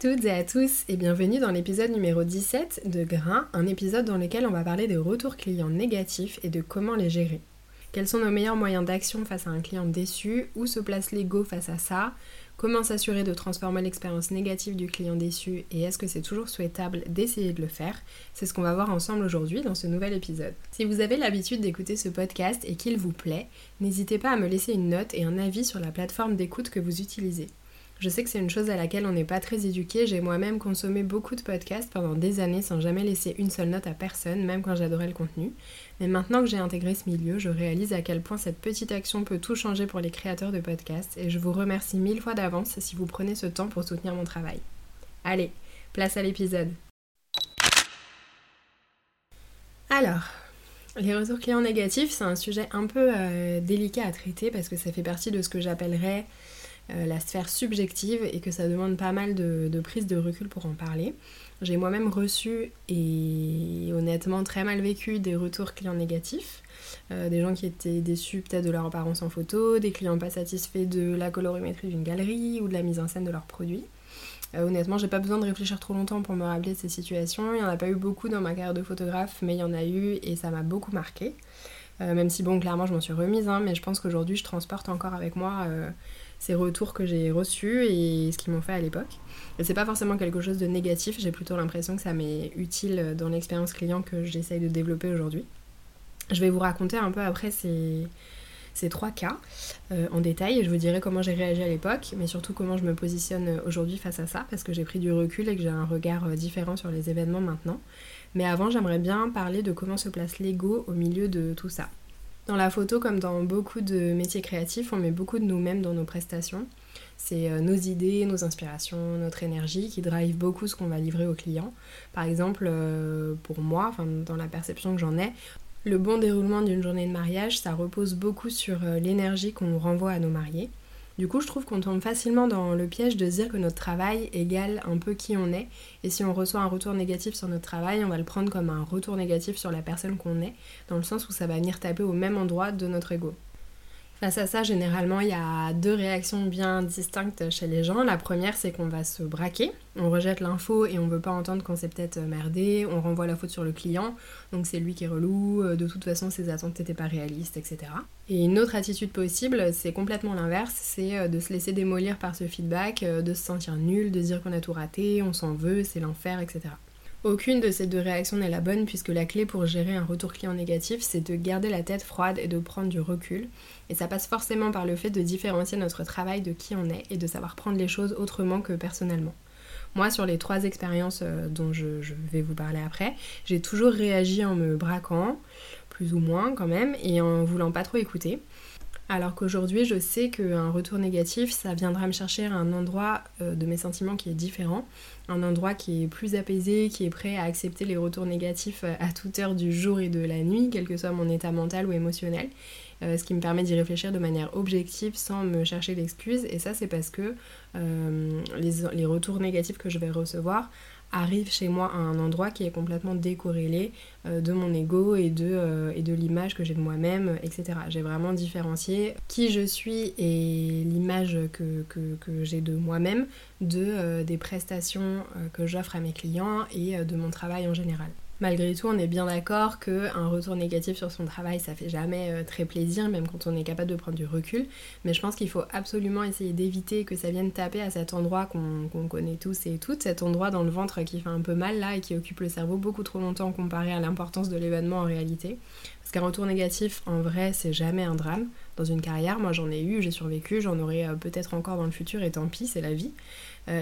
Toutes et à tous et bienvenue dans l'épisode numéro 17 de Grain, un épisode dans lequel on va parler des retours clients négatifs et de comment les gérer. Quels sont nos meilleurs moyens d'action face à un client déçu? Où se place l'ego face à ça? Comment s'assurer de transformer l'expérience négative du client déçu? Et est-ce que c'est toujours souhaitable d'essayer de le faire? C'est ce qu'on va voir ensemble aujourd'hui dans ce nouvel épisode. Si vous avez l'habitude d'écouter ce podcast et qu'il vous plaît, n'hésitez pas à me laisser une note et un avis sur la plateforme d'écoute que vous utilisez. Je sais que c'est une chose à laquelle on n'est pas très éduqué. J'ai moi-même consommé beaucoup de podcasts pendant des années sans jamais laisser une seule note à personne, même quand j'adorais le contenu. Mais maintenant que j'ai intégré ce milieu, je réalise à quel point cette petite action peut tout changer pour les créateurs de podcasts et je vous remercie mille fois d'avance si vous prenez ce temps pour soutenir mon travail. Allez, place à l'épisode. Alors, les retours clients négatifs, c'est un sujet un peu euh, délicat à traiter parce que ça fait partie de ce que j'appellerais euh, la sphère subjective et que ça demande pas mal de, prise de recul pour en parler. J'ai moi-même reçu et honnêtement très mal vécu des retours clients négatifs. Euh, des gens qui étaient déçus peut-être de leur apparence en photo, des clients pas satisfaits de la colorimétrie d'une galerie ou de la mise en scène de leurs produits. Euh, honnêtement, j'ai pas besoin de réfléchir trop longtemps pour me rappeler de ces situations. Il n'y en a pas eu beaucoup dans ma carrière de photographe, mais il y en a eu et ça m'a beaucoup marqué. même si, bon, clairement, je m'en suis remise, hein, mais je pense qu'aujourd'hui, je transporte encore avec moi ces retours que j'ai reçus et ce qu'ils m'ont fait à l'époque. Et c'est pas forcément quelque chose de négatif, j'ai plutôt l'impression que ça m'est utile dans l'expérience client que j'essaye de développer aujourd'hui. Je vais vous raconter un peu après ces, ces trois cas euh, en détail et je vous dirai comment j'ai réagi à l'époque, mais surtout comment je me positionne aujourd'hui face à ça, parce que j'ai pris du recul et que j'ai un regard euh, différent sur les événements maintenant. Mais avant, j'aimerais bien parler de comment se place l'ego au milieu de tout ça. Dans la photo, comme dans beaucoup de métiers créatifs, on met beaucoup de nous-mêmes dans nos prestations. C'est euh, nos idées, nos inspirations, notre énergie qui drive beaucoup ce qu'on va livrer aux clients. Par exemple, euh, pour moi, dans la perception que j'en ai, le bon déroulement d'une journée de mariage, ça repose beaucoup sur euh, l'énergie qu'on renvoie à nos mariés. Du coup, je trouve qu'on tombe facilement dans le piège de dire que notre travail égale un peu qui on est. Et si on reçoit un retour négatif sur notre travail, on va le prendre comme un retour négatif sur la personne qu'on est, dans le sens où ça va venir taper au même endroit de notre ego. Face à ça, généralement, il y a deux réactions bien distinctes chez les gens. La première, c'est qu'on va se braquer. On rejette l'info et on veut pas entendre qu'on s'est peut-être merdé. On renvoie la faute sur le client. Donc c'est lui qui est relou. Euh, de toute façon, ses attentes n'étaient pas réalistes, etc. Et une autre attitude possible, c'est complètement l'inverse. C'est euh, de se laisser démolir par ce feedback, euh, de se sentir nul, de dire qu'on a tout raté, on s'en veut, c'est l'enfer, etc. Aucune de ces deux réactions n'est la bonne puisque la clé pour gérer un retour client négatif, c'est de garder la tête froide et de prendre du recul. Et ça passe forcément par le fait de différencier notre travail de qui on est et de savoir prendre les choses autrement que personnellement. Moi, sur les trois expériences euh, dont je, vais vous parler après, j'ai toujours réagi en me braquant, plus ou moins quand même, et en voulant pas trop écouter. Alors qu'aujourd'hui, je sais qu'un retour négatif, ça viendra me chercher un endroit euh, de mes sentiments qui est différent, un endroit qui est plus apaisé, qui est prêt à accepter les retours négatifs euh, à toute heure du jour et de la nuit, quel que soit mon état mental ou émotionnel, euh, ce qui me permet d'y réfléchir de manière objective sans me chercher d'excuses. Et ça, c'est parce que les, retours négatifs que je vais recevoir arrive chez moi à un endroit qui est complètement décorrélé euh, de mon ego et de, euh, et de l'image que j'ai de moi-même, etc. J'ai vraiment différencié qui je suis et l'image que, j'ai de moi-même euh, des prestations que j'offre à mes clients et de mon travail en général. Malgré tout, on est bien d'accord qu'un retour négatif sur son travail, ça fait jamais euh, très plaisir, même quand on est capable de prendre du recul. Mais je pense qu'il faut absolument essayer d'éviter que ça vienne taper à cet endroit qu'on connaît tous et toutes, cet endroit dans le ventre qui fait un peu mal là et qui occupe le cerveau beaucoup trop longtemps comparé à l'importance de l'événement en réalité. Parce qu'un retour négatif, en vrai, c'est jamais un drame dans une carrière. Moi j'en ai eu, j'ai survécu, j'en aurai peut-être encore dans le futur et tant pis, c'est la vie.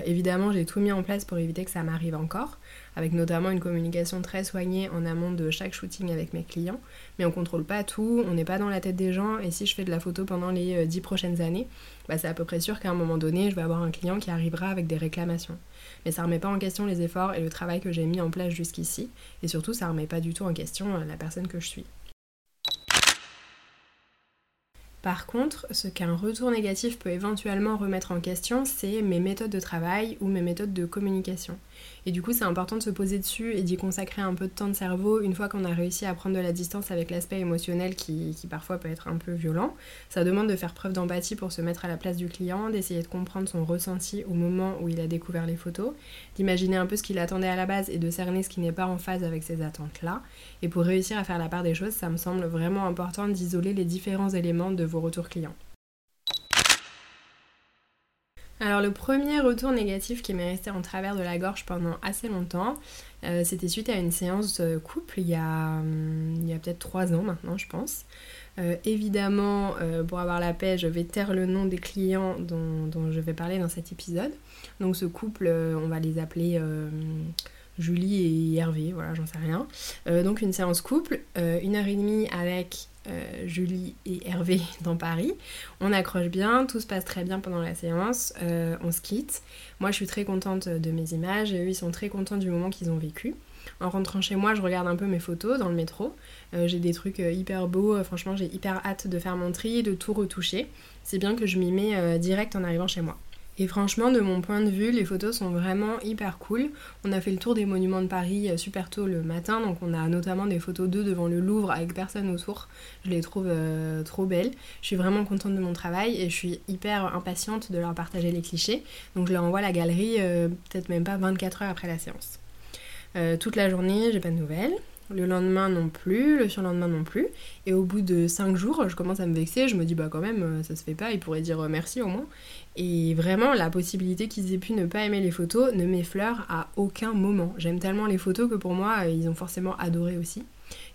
évidemment j'ai tout mis en place pour éviter que ça m'arrive encore avec notamment une communication très soignée en amont de chaque shooting avec mes clients. Mais on contrôle pas tout, on n'est pas dans la tête des gens, et si je fais de la photo pendant les 10 euh, prochaines années, bah c'est à peu près sûr qu'à un moment donné, je vais avoir un client qui arrivera avec des réclamations. Mais ça remet pas en question les efforts et le travail que j'ai mis en place jusqu'ici, et surtout ça remet pas du tout en question euh, la personne que je suis. Par contre, ce qu'un retour négatif peut éventuellement remettre en question, c'est mes méthodes de travail ou mes méthodes de communication. Et du coup, c'est important de se poser dessus et d'y consacrer un peu de temps de cerveau une fois qu'on a réussi à prendre de la distance avec l'aspect émotionnel qui, parfois peut être un peu violent. Ça demande de faire preuve d'empathie pour se mettre à la place du client, d'essayer de comprendre son ressenti au moment où il a découvert les photos, d'imaginer un peu ce qu'il attendait à la base et de cerner ce qui n'est pas en phase avec ces attentes-là. Et pour réussir à faire la part des choses, ça me semble vraiment important d'isoler les différents éléments de vos retours clients. Alors le premier retour négatif qui m'est resté en travers de la gorge pendant assez longtemps, euh, c'était suite à une séance couple il y a, hum, il y a peut-être trois ans maintenant je pense. Euh, évidemment, euh, pour avoir la paix, je vais taire le nom des clients dont, dont, je vais parler dans cet épisode. Donc ce couple, on va les appeler Julie et Hervé, voilà, j'en sais rien. donc une séance couple, une heure et demie avec euh, Julie et Hervé dans Paris. On accroche bien, tout se passe très bien pendant la séance, euh, on se quitte. Moi je suis très contente de mes images et eux ils sont très contents du moment qu'ils ont vécu. En rentrant chez moi, je regarde un peu mes photos dans le métro. Euh, j'ai des trucs hyper beaux, franchement j'ai hyper hâte de faire mon tri, de tout retoucher. C'est bien que je m'y mets direct en arrivant chez moi. Et franchement, de mon point de vue, les photos sont vraiment hyper cool. On a fait le tour des monuments de Paris euh, super tôt le matin, donc on a notamment des photos d'eux devant le Louvre avec personne autour. Je les trouve euh, trop belles. Je suis vraiment contente de mon travail et je suis hyper impatiente de leur partager les clichés. Donc je leur envoie la galerie euh, peut-être même pas 24 heures après la séance. toute la journée, j'ai pas de nouvelles le lendemain non plus, le surlendemain non plus. Et au bout de 5 jours, je commence à me vexer, je me dis bah quand même euh, ça se fait pas, il pourrait dire euh, merci au moins. Et vraiment la possibilité qu'ils aient pu ne pas aimer les photos ne m'effleure à aucun moment. J'aime tellement les photos que pour moi euh, ils ont forcément adoré aussi.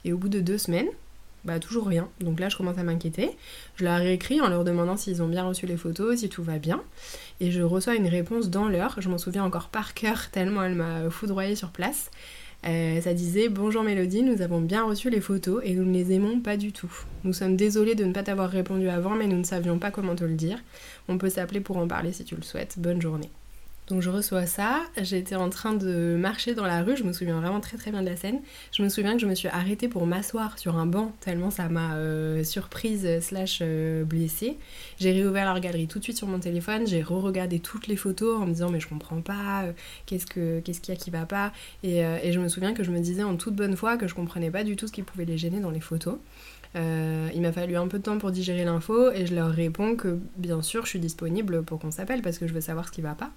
Et au bout de deux semaines, bah toujours rien. Donc là je commence à m'inquiéter. Je leur ai écrit en leur demandant s'ils ont bien reçu les photos, si tout va bien. Et je reçois une réponse dans l'heure. Je m'en souviens encore par cœur tellement elle m'a foudroyée sur place. Euh, ça disait Bonjour Mélodie, nous avons bien reçu les photos et nous ne les aimons pas du tout. Nous sommes désolés de ne pas t'avoir répondu avant, mais nous ne savions pas comment te le dire. On peut s'appeler pour en parler si tu le souhaites. Bonne journée. Donc je reçois ça, j'étais en train de marcher dans la rue, je me souviens vraiment très très bien de la scène. Je me souviens que je me suis arrêtée pour m'asseoir sur un banc, tellement ça m'a euh, surprise slash euh, blessée. J'ai réouvert la galerie tout de suite sur mon téléphone, j'ai re-regardé toutes les photos en me disant mais je comprends pas, euh, qu'est-ce qu'il y a qui va pas? Et, et, je me souviens que je me disais en toute bonne foi que je comprenais pas du tout ce qui pouvait les gêner dans les photos. Euh, il m'a fallu un peu de temps pour digérer l'info et je leur réponds que bien sûr je suis disponible pour qu'on s'appelle parce que je veux savoir ce qui va pas.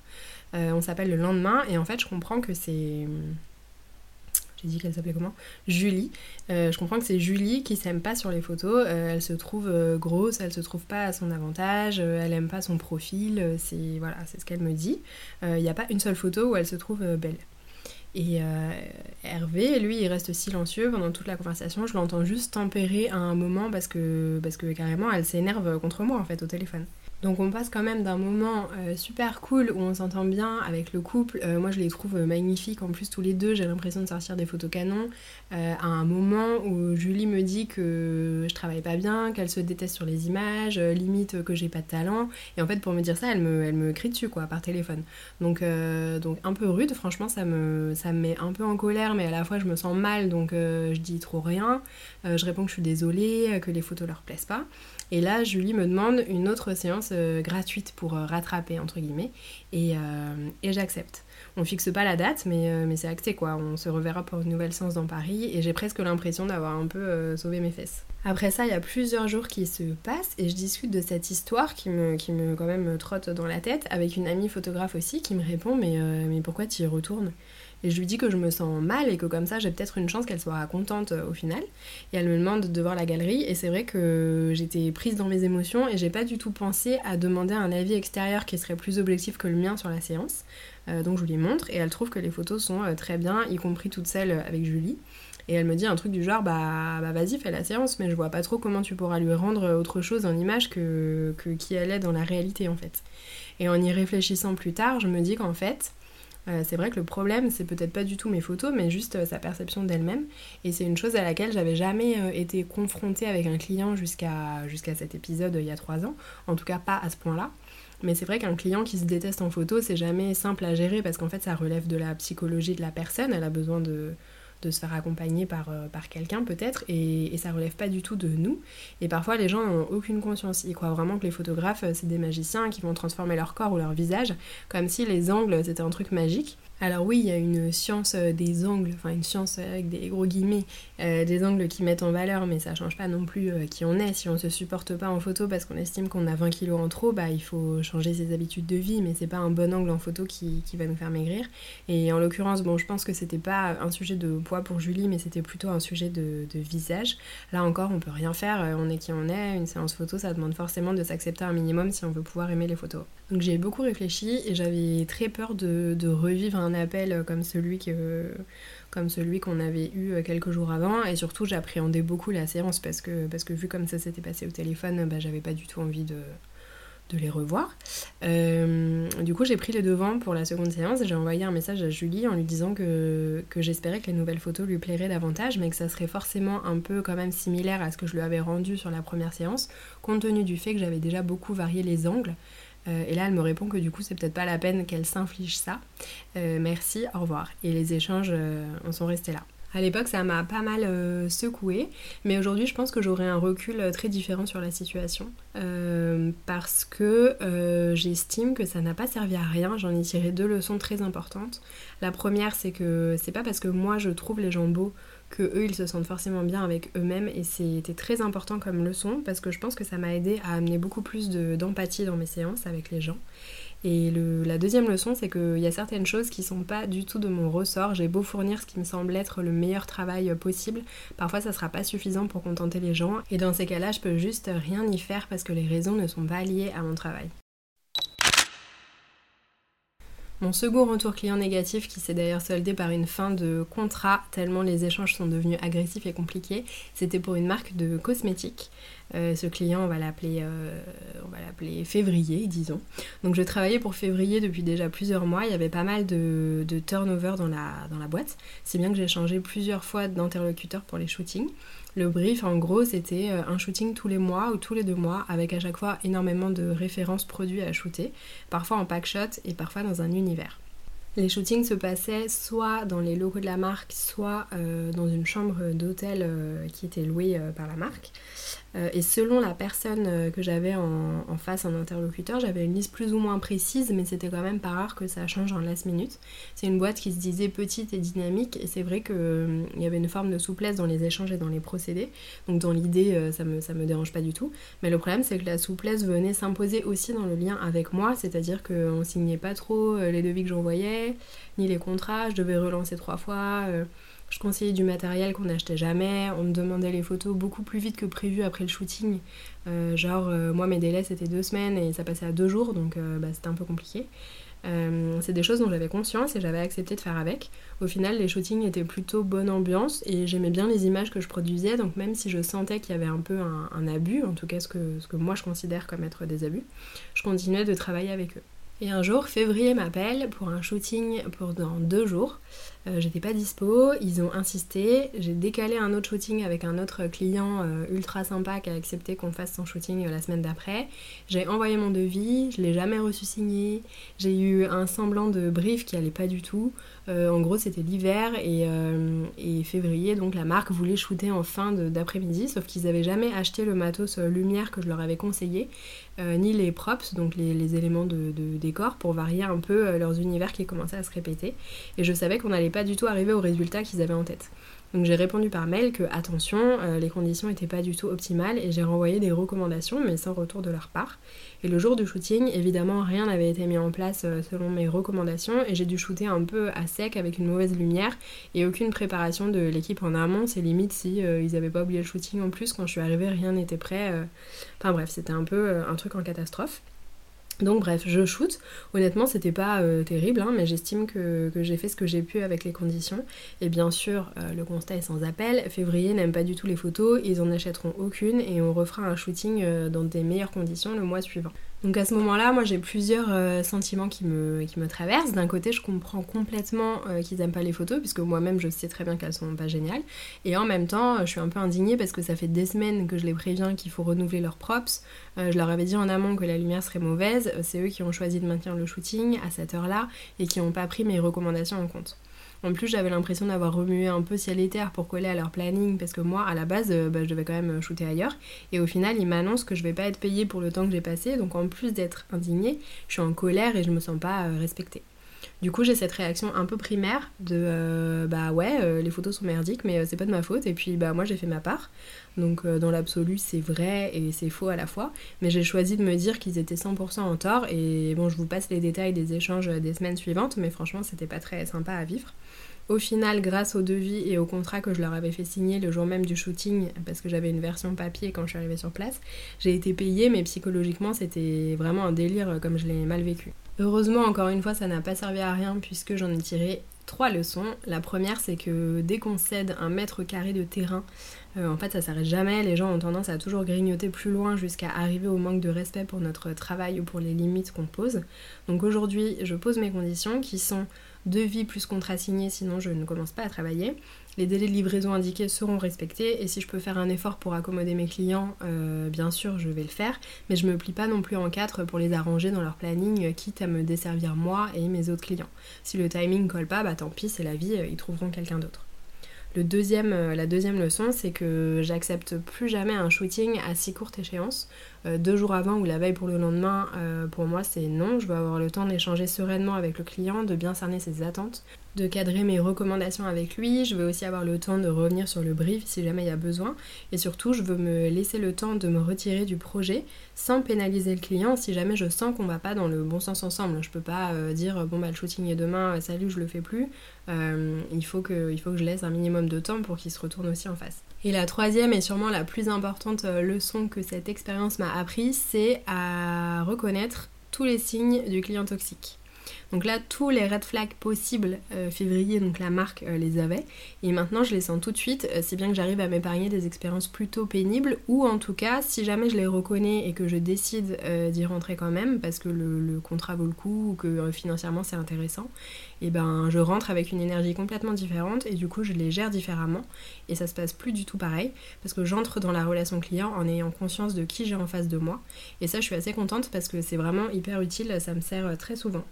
Euh, on s'appelle le lendemain et en fait je comprends que c'est... J'ai dit qu'elle s'appelait comment? Julie. Euh, je comprends que c'est Julie qui s'aime pas sur les photos. elle se trouve grosse, elle se trouve pas à son avantage, elle aime pas son profil. c'est voilà, c'est ce qu'elle me dit. Il n'y a pas une seule photo où elle se trouve belle. Et euh, Hervé, lui, il reste silencieux pendant toute la conversation. Je l'entends juste tempérer à un moment parce que, parce que carrément, elle s'énerve contre moi en fait au téléphone. Donc on passe quand même d'un moment euh, super cool où on s'entend bien avec le couple. Euh, moi je les trouve magnifiques en plus tous les deux. J'ai l'impression de sortir des photos canon. Euh, à un moment où Julie me dit que je travaille pas bien, qu'elle se déteste sur les images, limite que j'ai pas de talent. Et en fait pour me dire ça, elle me, elle crie dessus quoi par téléphone. Donc, donc un peu rude, franchement ça me, ça me met un peu en colère, mais à la fois je me sens mal donc je dis trop rien. je réponds que je suis désolée, que les photos leur plaisent pas. Et là, Julie me demande une autre séance euh, gratuite pour euh, rattraper, entre guillemets, et, euh, j'accepte. On fixe pas la date, mais, c'est acté quoi. On se reverra pour une nouvelle séance dans Paris, et j'ai presque l'impression d'avoir un peu sauvé mes fesses. Après ça, il y a plusieurs jours qui se passent, et je discute de cette histoire qui me, qui me quand même trotte dans la tête, avec une amie photographe aussi, qui me répond Mais, mais pourquoi tu y retournes? Et je lui dis que je me sens mal et que comme ça j'ai peut-être une chance qu'elle soit contente euh, au final. Et elle me demande de voir la galerie et c'est vrai que j'étais prise dans mes émotions et j'ai pas du tout pensé à demander un avis extérieur qui serait plus objectif que le mien sur la séance. Euh, donc je lui montre et elle trouve que les photos sont euh, très bien, y compris toutes celles avec Julie. Et elle me dit un truc du genre bah, bah vas-y fais la séance mais je vois pas trop comment tu pourras lui rendre autre chose en image que, que qui elle est dans la réalité en fait. Et en y réfléchissant plus tard, je me dis qu'en fait, euh, c'est vrai que le problème, c'est peut-être pas du tout mes photos, mais juste euh, sa perception d'elle-même. Et c'est une chose à laquelle j'avais jamais euh, été confrontée avec un client jusqu'à jusqu'à cet épisode il y a trois ans. En tout cas, pas à ce point-là. Mais c'est vrai qu'un client qui se déteste en photo, c'est jamais simple à gérer parce qu'en fait, ça relève de la psychologie de la personne. Elle a besoin de, de se faire accompagner par, euh, par quelqu'un peut-être et, et, ça relève pas du tout de nous. Et parfois les gens n'ont aucune conscience. Ils croient vraiment que les photographes euh, c'est des magiciens qui vont transformer leur corps ou leur visage comme si les angles c'était un truc magique alors oui, il y a une science euh, des angles, enfin une science avec des gros guillemets, euh, des angles qui mettent en valeur, mais ça change pas non plus euh, qui on est. Si on se supporte pas en photo parce qu'on estime qu'on a 20 kilos en trop, bah il faut changer ses habitudes de vie, mais c'est pas un bon angle en photo qui, va nous faire maigrir. Et en l'occurrence, bon, je pense que c'était pas un sujet de poids pour Julie, mais c'était plutôt un sujet de, de, visage. Là encore, on peut rien faire, on est qui on est. Une séance photo, ça demande forcément de s'accepter un minimum si on veut pouvoir aimer les photos. Donc j'ai beaucoup réfléchi et j'avais très peur de, revivre un appel comme celui que comme celui qu'on avait eu quelques jours avant et surtout j'appréhendais beaucoup la séance parce que, vu comme ça s'était passé au téléphone, bah, j'avais pas du tout envie de, les revoir. Euh, du coup, j'ai pris les devants pour la seconde séance et j'ai envoyé un message à Julie en lui disant que j'espérais que les nouvelles photos lui plairaient davantage, mais que ça serait forcément un peu quand même similaire à ce que je lui avais rendu sur la première séance, compte tenu du fait que j'avais déjà beaucoup varié les angles. Euh, et là, elle me répond que du coup, c'est peut-être pas la peine qu'elle s'inflige ça. Euh, merci, au revoir. Et les échanges en sont restés là. À l'époque, ça m'a pas mal euh, secoué, mais aujourd'hui, je pense que j'aurai un recul euh, très différent sur la situation euh, parce que j'estime que ça n'a pas servi à rien. J'en ai tiré deux leçons très importantes. La première, c'est que c'est pas parce que moi je trouve les gens beaux que eux ils se sentent forcément bien avec eux-mêmes et c'était très important comme leçon parce que je pense que ça m'a aidé à amener beaucoup plus d'empathie dans mes séances avec les gens et la deuxième leçon, c'est qu'il y a certaines choses qui sont pas du tout de mon ressort. J'ai beau fournir ce qui me semble être le meilleur travail possible, parfois ça sera pas suffisant pour contenter les gens. Et dans ces cas-là, je peux juste rien y faire parce que les raisons ne sont pas liées à mon travail. Mon second retour client négatif, qui s'est d'ailleurs soldé par une fin de contrat, tellement les échanges sont devenus agressifs et compliqués, c'était pour une marque de cosmétiques. Euh, ce client, on va l'appeler, euh, on va l'appeler février, disons. Donc je travaillais pour février depuis déjà plusieurs mois. Il y avait pas mal de, turnover dans la, dans la boîte, si bien que j'ai changé plusieurs fois d'interlocuteur pour les shootings. Le brief, en gros, c'était euh, un shooting tous les mois ou tous les deux mois, avec à chaque fois énormément de références produits à shooter, parfois en pack shot et parfois dans un univers. Les shootings se passaient soit dans les locaux de la marque, soit dans une chambre d'hôtel qui était louée par la marque. Euh, et selon la personne euh, que j'avais en, face en interlocuteur, j'avais une liste plus ou moins précise, mais c'était quand même pas rare que ça change en last minute. C'est une boîte qui se disait petite et dynamique, et c'est vrai qu'il euh, y avait une forme de souplesse dans les échanges et dans les procédés. Donc dans l'idée, ça, me, ça me dérange pas du tout. Mais le problème, c'est que la souplesse venait s'imposer aussi dans le lien avec moi, c'est-à-dire qu'on signait pas trop les devis que j'envoyais, ni les contrats, je devais relancer trois fois. Je conseillais du matériel qu'on n'achetait jamais. On me demandait les photos beaucoup plus vite que prévu après le shooting. Euh, genre, euh, moi, mes délais, c'était deux semaines et ça passait à deux jours, donc euh, bah, c'était un peu compliqué. c'est des choses dont j'avais conscience et j'avais accepté de faire avec. Au final, les shootings étaient plutôt bonne ambiance et j'aimais bien les images que je produisais, donc même si je sentais qu'il y avait un peu un, abus, en tout cas ce que, ce que moi je considère comme être des abus, je continuais de travailler avec eux. Et un jour, février m'appelle pour un shooting pour dans deux jours. Euh, j'étais pas dispo, ils ont insisté, j'ai décalé un autre shooting avec un autre client euh, ultra sympa qui a accepté qu'on fasse son shooting euh, la semaine d'après. J'ai envoyé mon devis, je l'ai jamais reçu signé, j'ai eu un semblant de brief qui allait pas du tout. en gros c'était l'hiver et, février donc la marque voulait shooter en fin d'après-midi sauf qu'ils avaient jamais acheté le matos lumière que je leur avais conseillé, ni les props, donc les, éléments de, de, décor pour varier un peu leurs univers qui commençaient à se répéter. Et je savais qu'on allait pas du tout arrivé au résultat qu'ils avaient en tête. Donc j'ai répondu par mail que attention, euh, les conditions n'étaient pas du tout optimales et j'ai renvoyé des recommandations mais sans retour de leur part. Et le jour du shooting, évidemment, rien n'avait été mis en place euh, selon mes recommandations et j'ai dû shooter un peu à sec avec une mauvaise lumière et aucune préparation de l'équipe en amont. C'est limite si euh, ils n'avaient pas oublié le shooting en plus quand je suis arrivée, rien n'était prêt. Enfin bref, c'était un peu un truc en catastrophe. Donc bref, je shoot. Honnêtement, c'était pas euh, terrible, hein, mais j'estime que, j'ai fait ce que j'ai pu avec les conditions. Et bien sûr, euh, le constat est sans appel. Février n'aime pas du tout les photos, ils en achèteront aucune et on refera un shooting euh, dans des meilleures conditions le mois suivant. Donc à ce moment-là, moi j'ai plusieurs euh, sentiments qui me, traversent. D'un côté, je comprends complètement euh, qu'ils aiment pas les photos, puisque moi-même je sais très bien qu'elles sont pas géniales. Et en même temps, je suis un peu indignée parce que ça fait des semaines que je les préviens qu'il faut renouveler leurs props. Euh, je leur avais dit en amont que la lumière serait mauvaise. C'est eux qui ont choisi de maintenir le shooting à cette heure-là et qui n'ont pas pris mes recommandations en compte. En plus, j'avais l'impression d'avoir remué un peu ciel et terre pour coller à leur planning parce que moi, à la base, euh, bah, je devais quand même shooter ailleurs. Et au final, ils m'annoncent que je vais pas être payée pour le temps que j'ai passé. Donc en plus d'être indignée, je suis en colère et je me sens pas euh, respectée. Du coup, j'ai cette réaction un peu primaire de euh, bah ouais, les photos sont merdiques, mais c'est pas de ma faute. Et puis bah moi j'ai fait ma part. Donc dans l'absolu, c'est vrai et c'est faux à la fois. Mais j'ai choisi de me dire qu'ils étaient 100% en tort. Et bon, je vous passe les détails des échanges des semaines suivantes, mais franchement, c'était pas très sympa à vivre. Au final, grâce au devis et au contrat que je leur avais fait signer le jour même du shooting, parce que j'avais une version papier quand je suis arrivée sur place, j'ai été payée, mais psychologiquement c'était vraiment un délire comme je l'ai mal vécu. Heureusement, encore une fois, ça n'a pas servi à rien puisque j'en ai tiré trois leçons. La première, c'est que dès qu'on cède un mètre carré de terrain, euh, en fait, ça s'arrête jamais. Les gens ont tendance à toujours grignoter plus loin jusqu'à arriver au manque de respect pour notre travail ou pour les limites qu'on pose. Donc aujourd'hui, je pose mes conditions qui sont devis plus contrat signé, sinon je ne commence pas à travailler. Les délais de livraison indiqués seront respectés et si je peux faire un effort pour accommoder mes clients, euh, bien sûr je vais le faire, mais je me plie pas non plus en quatre pour les arranger dans leur planning, quitte à me desservir moi et mes autres clients. Si le timing colle pas, bah tant pis, c'est la vie, ils trouveront quelqu'un d'autre. Euh, la deuxième leçon, c'est que j'accepte plus jamais un shooting à si courte échéance. Euh, deux jours avant ou la veille pour le lendemain, euh, pour moi c'est non. Je veux avoir le temps d'échanger sereinement avec le client, de bien cerner ses attentes, de cadrer mes recommandations avec lui. Je veux aussi avoir le temps de revenir sur le brief si jamais il y a besoin. Et surtout, je veux me laisser le temps de me retirer du projet sans pénaliser le client si jamais je sens qu'on va pas dans le bon sens ensemble. Je peux pas dire bon bah le shooting est demain, salut, je le fais plus. Euh, il faut que je laisse un minimum de temps pour qu'il se retourne aussi en face. Et la troisième et sûrement la plus importante euh, leçon que cette expérience m'a appris, c'est à reconnaître tous les signes du client toxique. Donc là, tous les red flags possibles, euh, février, donc la marque euh, les avait. Et maintenant, je les sens tout de suite, euh, si bien que j'arrive à m'épargner des expériences plutôt pénibles. Ou en tout cas, si jamais je les reconnais et que je décide d'y rentrer quand même, parce que le, contrat vaut le coup ou que financièrement c'est intéressant, et eh ben je rentre avec une énergie complètement différente et du coup je les gère différemment. Et ça se passe plus du tout pareil, parce que j'entre dans la relation client en ayant conscience de qui j'ai en face de moi. Et ça, je suis assez contente parce que c'est vraiment hyper utile, ça me sert très souvent.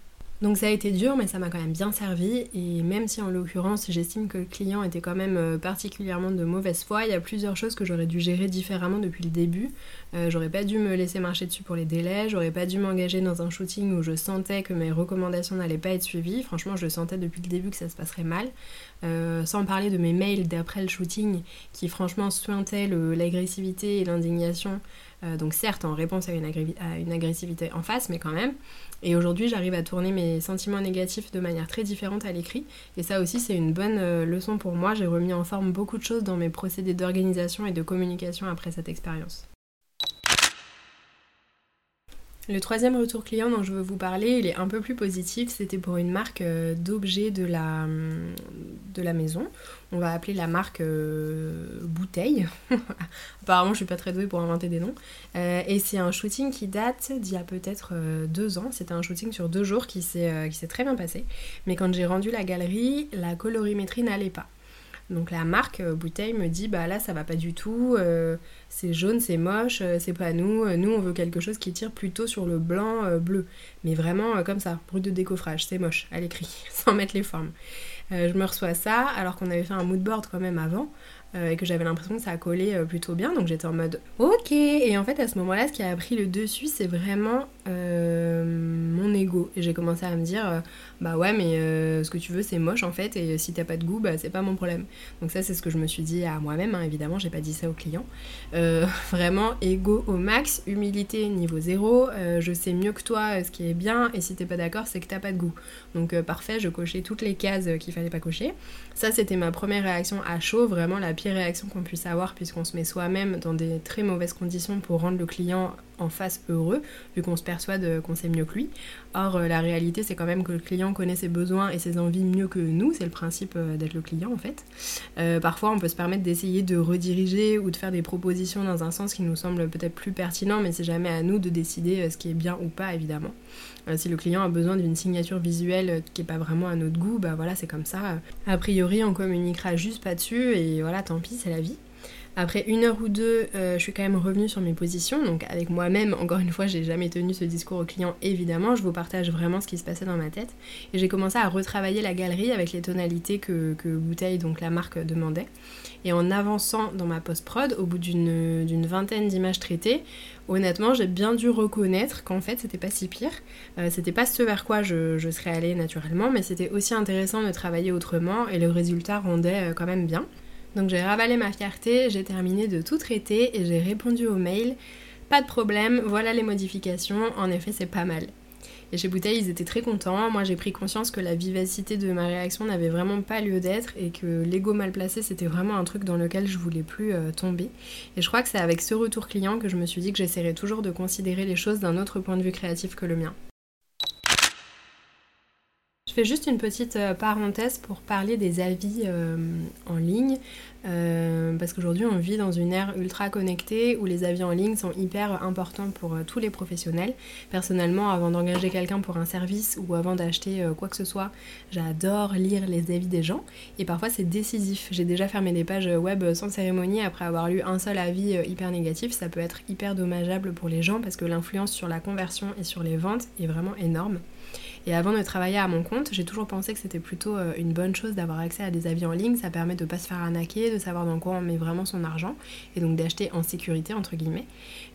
Donc ça a été dur, mais ça m'a quand même bien servi. Et même si en l'occurrence j'estime que le client était quand même euh, particulièrement de mauvaise foi, il y a plusieurs choses que j'aurais dû gérer différemment depuis le début. Euh, j'aurais pas dû me laisser marcher dessus pour les délais, j'aurais pas dû m'engager dans un shooting où je sentais que mes recommandations n'allaient pas être suivies. Franchement, je sentais depuis le début que ça se passerait mal. Euh, sans parler de mes mails d'après le shooting qui franchement sointaient l'agressivité et l'indignation. donc certes en réponse à une, agressivité en face, mais quand même. Et aujourd'hui, j'arrive à tourner mes sentiments négatifs de manière très différente à l'écrit. Et ça aussi, c'est une bonne euh, leçon pour moi. J'ai remis en forme beaucoup de choses dans mes procédés d'organisation et de communication après cette expérience. Le troisième retour client dont je veux vous parler, il est un peu plus positif. C'était pour une marque euh, d'objets de la, maison. On va appeler la marque euh, Bouteille. Apparemment, je suis pas très douée pour inventer des noms. Euh, et c'est un shooting qui date d'il y a peut-être deux ans. C'était un shooting sur deux jours qui s'est très bien passé. Mais quand j'ai rendu la galerie, la colorimétrie n'allait pas. Donc la marque euh, bouteille me dit bah là ça va pas du tout, euh, c'est jaune, c'est moche, euh, c'est pas nous, nous on veut quelque chose qui tire plutôt sur le blanc bleu. Mais vraiment comme ça, brut de décoffrage, c'est moche à l'écrit, sans mettre les formes. je me reçois ça alors qu'on avait fait un moodboard quand même avant. et que j'avais l'impression que ça collé plutôt bien, donc j'étais en mode ok. Et en fait, à ce moment-là, ce qui a pris le dessus, c'est vraiment mon ego. Et j'ai commencé à me dire, euh, bah ouais, mais ce que tu veux, c'est moche en fait, et si t'as pas de goût, bah c'est pas mon problème. Donc ça, c'est ce que je me suis dit à moi-même, hein, évidemment, j'ai pas dit ça aux clients. vraiment, ego au max, humilité niveau zéro, je sais mieux que toi ce qui est bien, et si t'es pas d'accord, c'est que t'as pas de goût. Donc parfait, je cochais toutes les cases qu'il fallait pas cocher. Ça, c'était ma première réaction à chaud, vraiment la pire réaction qu'on puisse avoir, puisqu'on se met soi-même dans des très mauvaises conditions pour rendre le client en face heureux, vu qu'on se persuade qu'on sait mieux que lui. Or, euh, la réalité, c'est quand même que le client connaît ses besoins et ses envies mieux que nous, c'est le principe euh, d'être le client en fait. Euh, parfois, on peut se permettre d'essayer de rediriger ou de faire des propositions dans un sens qui nous semble peut-être plus pertinent, mais c'est jamais à nous de décider ce qui est bien ou pas, évidemment. si le client a besoin d'une signature visuelle qui n'est pas vraiment à notre goût, bah voilà, c'est comme ça. A priori, on communiquera juste pas dessus et voilà, tant pis, c'est la vie. Après une heure ou deux, euh, je suis quand même revenue sur mes positions. Donc avec moi-même, encore une fois, j'ai jamais tenu ce discours au client, évidemment. Je vous partage vraiment ce qui se passait dans ma tête. Et j'ai commencé à retravailler la galerie avec les tonalités que, Bouteille, donc la marque, demandait. Et en avançant dans ma post-prod, au bout d'une vingtaine d'images traitées, honnêtement, j'ai bien dû reconnaître qu'en fait, c'était pas si pire. Euh, c'était pas ce vers quoi je, je serais allée naturellement, mais c'était aussi intéressant de travailler autrement et le résultat rendait euh, quand même bien. Donc j'ai ravalé ma fierté, j'ai terminé de tout traiter et j'ai répondu au mail. Pas de problème, voilà les modifications, en effet c'est pas mal. Et chez Bouteille, ils étaient très contents. Moi, j'ai pris conscience que la vivacité de ma réaction n'avait vraiment pas lieu d'être et que l'ego mal placé, c'était vraiment un truc dans lequel je voulais plus euh, tomber. Et je crois que c'est avec ce retour client que je me suis dit que j'essaierais toujours de considérer les choses d'un autre point de vue créatif que le mien. Je fais juste une petite euh, parenthèse pour parler des avis euh, en ligne, euh, parce qu'aujourd'hui on vit dans une ère ultra connectée où les avis en ligne sont hyper importants pour tous les professionnels. Personnellement, avant d'engager quelqu'un pour un service ou avant d'acheter quoi que ce soit, j'adore lire les avis des gens et parfois c'est décisif. J'ai déjà fermé des pages web sans cérémonie après avoir lu un seul avis hyper négatif. Ça peut être hyper dommageable pour les gens parce que l'influence sur la conversion et sur les ventes est vraiment énorme. Et avant de travailler à mon compte, j'ai toujours pensé que c'était plutôt euh, une bonne chose d'avoir accès à des avis en ligne. Ça permet de pas se faire arnaquer, de savoir dans quoi on met vraiment son argent et donc d'acheter en sécurité entre guillemets.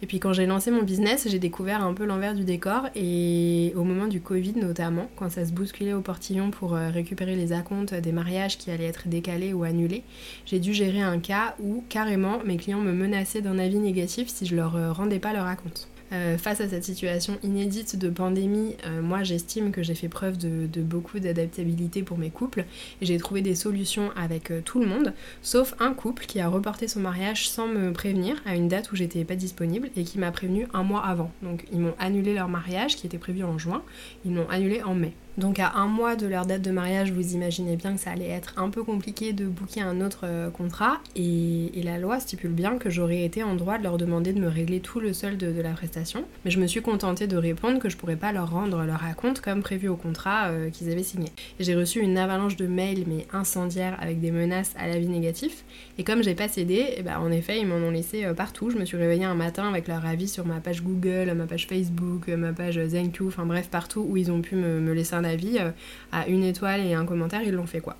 Et puis quand j'ai lancé mon business, j'ai découvert un peu l'envers du décor et au moment du Covid notamment, quand ça se bousculait au portillon pour euh, récupérer les acomptes des mariages qui allaient être décalés ou annulés, j'ai dû gérer un cas où carrément mes clients me menaçaient d'un avis négatif si je leur euh, rendais pas leur acompte. Euh, face à cette situation inédite de pandémie, euh, moi j'estime que j'ai fait preuve de, beaucoup d'adaptabilité pour mes couples et j'ai trouvé des solutions avec euh, tout le monde, sauf un couple qui a reporté son mariage sans me prévenir à une date où j'étais pas disponible et qui m'a prévenu un mois avant. Donc ils m'ont annulé leur mariage qui était prévu en juin, ils m'ont annulé en mai. Donc à un mois de leur date de mariage, vous imaginez bien que ça allait être un peu compliqué de booker un autre euh, contrat et, la loi stipule bien que j'aurais été en droit de leur demander de me régler tout le solde de, la prestation. Mais je me suis contentée de répondre que je pourrais pas leur rendre leur raconte comme prévu au contrat euh, qu'ils avaient signé. J'ai reçu une avalanche de mails mais incendiaires avec des menaces à l'avis négatif et comme j'ai pas cédé, eh ben, en effet ils m'en ont laissé euh, partout. Je me suis réveillée un matin avec leur avis sur ma page Google, ma page Facebook, ma page ZenQ, enfin bref partout où ils ont pu me, me laisser un avis euh, à une étoile et un commentaire, ils l'ont fait quoi.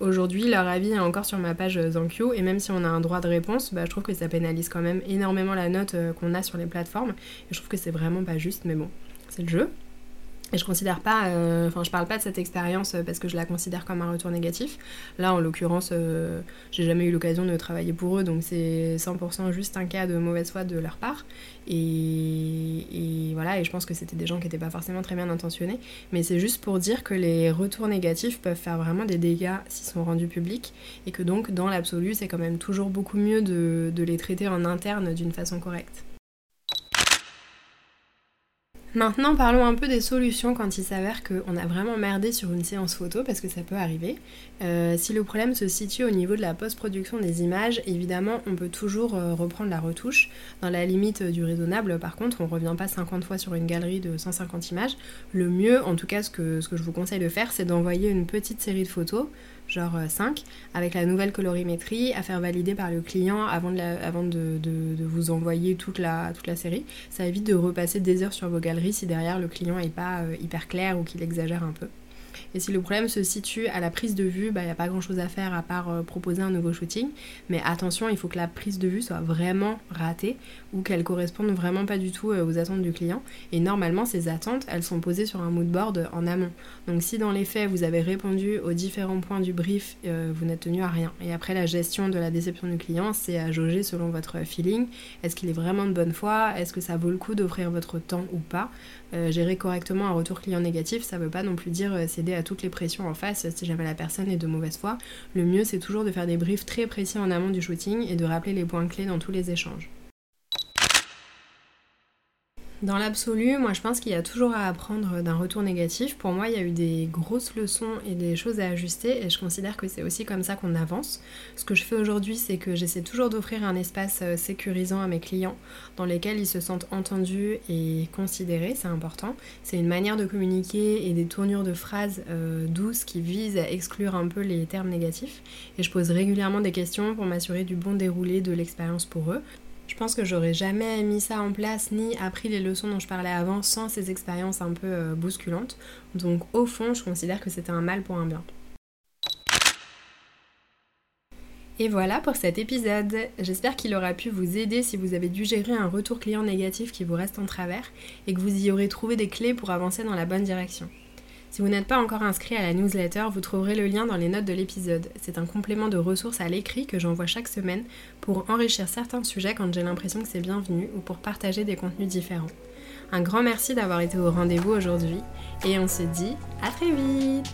Aujourd'hui, leur avis est encore sur ma page Zankyo et même si on a un droit de réponse, bah, je trouve que ça pénalise quand même énormément la note euh, qu'on a sur les plateformes. Et je trouve que c'est vraiment pas juste, mais bon, c'est le jeu. Et je considère pas, euh, je parle pas de cette expérience euh, parce que je la considère comme un retour négatif. Là en l'occurrence, euh, j'ai jamais eu l'occasion de travailler pour eux, donc c'est 100% juste un cas de mauvaise foi de leur part. Et, voilà, et je pense que c'était des gens qui n'étaient pas forcément très bien intentionnés. Mais c'est juste pour dire que les retours négatifs peuvent faire vraiment des dégâts s'ils sont rendus publics. Et que donc dans l'absolu, c'est quand même toujours beaucoup mieux de les traiter en interne d'une façon correcte. Maintenant, parlons un peu des solutions quand il s'avère qu'on a vraiment merdé sur une séance photo, parce que ça peut arriver. Euh, si le problème se situe au niveau de la post-production des images, évidemment, on peut toujours euh, reprendre la retouche. Dans la limite du raisonnable, par contre, on revient pas 50 fois sur une galerie de 150 images. Le mieux, en tout cas, que, ce que je vous conseille de faire, c'est d'envoyer une petite série de photos genre 5, euh, avec la nouvelle colorimétrie à faire valider par le client avant de, vous envoyer toute la, toute la série. Ça évite de repasser des heures sur vos galeries si derrière le client n'est pas euh, hyper clair ou qu'il exagère un peu. Et si le problème se situe à la prise de vue, il bah, n'y a pas grand chose à faire à part euh, proposer un nouveau shooting. Mais attention, il faut que la prise de vue soit vraiment ratée ou qu'elle corresponde vraiment pas du tout euh, aux attentes du client. Et normalement, ces attentes, elles sont posées sur un mood board en amont. Donc si dans les faits, vous avez répondu aux différents points du brief, euh, vous n'êtes tenu à rien. Et après, la gestion de la déception du client, c'est à jauger selon votre feeling. Est-ce qu'il est vraiment de bonne foi? Est-ce que ça vaut le coup d'offrir votre temps ou pas? Gérer correctement un retour client négatif, ça veut pas non plus dire céder à toutes les pressions en face si jamais la personne est de mauvaise foi. Le mieux c'est toujours de faire des briefs très précis en amont du shooting et de rappeler les points clés dans tous les échanges. Dans l'absolu, moi je pense qu'il y a toujours à apprendre d'un retour négatif. Pour moi, il y a eu des grosses leçons et des choses à ajuster et je considère que c'est aussi comme ça qu'on avance. Ce que je fais aujourd'hui, c'est que j'essaie toujours d'offrir un espace euh, sécurisant à mes clients dans lesquels ils se sentent entendus et considérés, c'est important. C'est une manière de communiquer et des tournures de phrases euh, douces qui visent à exclure un peu les termes négatifs. Et je pose régulièrement des questions pour m'assurer du bon déroulé de l'expérience pour eux. Je pense que j'aurais jamais mis ça en place ni appris les leçons dont je parlais avant sans ces expériences un peu euh, bousculantes. Donc au fond, je considère que c'était un mal pour un bien. Et voilà pour cet épisode. J'espère qu'il aura pu vous aider si vous avez dû gérer un retour client négatif qui vous reste en travers et que vous y aurez trouvé des clés pour avancer dans la bonne direction. Si vous n'êtes pas encore inscrit à la newsletter, vous trouverez le lien dans les notes de l'épisode. C'est un complément de ressources à l'écrit que j'envoie chaque semaine pour enrichir certains sujets quand j'ai l'impression que c'est bienvenu ou pour partager des contenus différents. Un grand merci d'avoir été au rendez-vous aujourd'hui et on se dit à très vite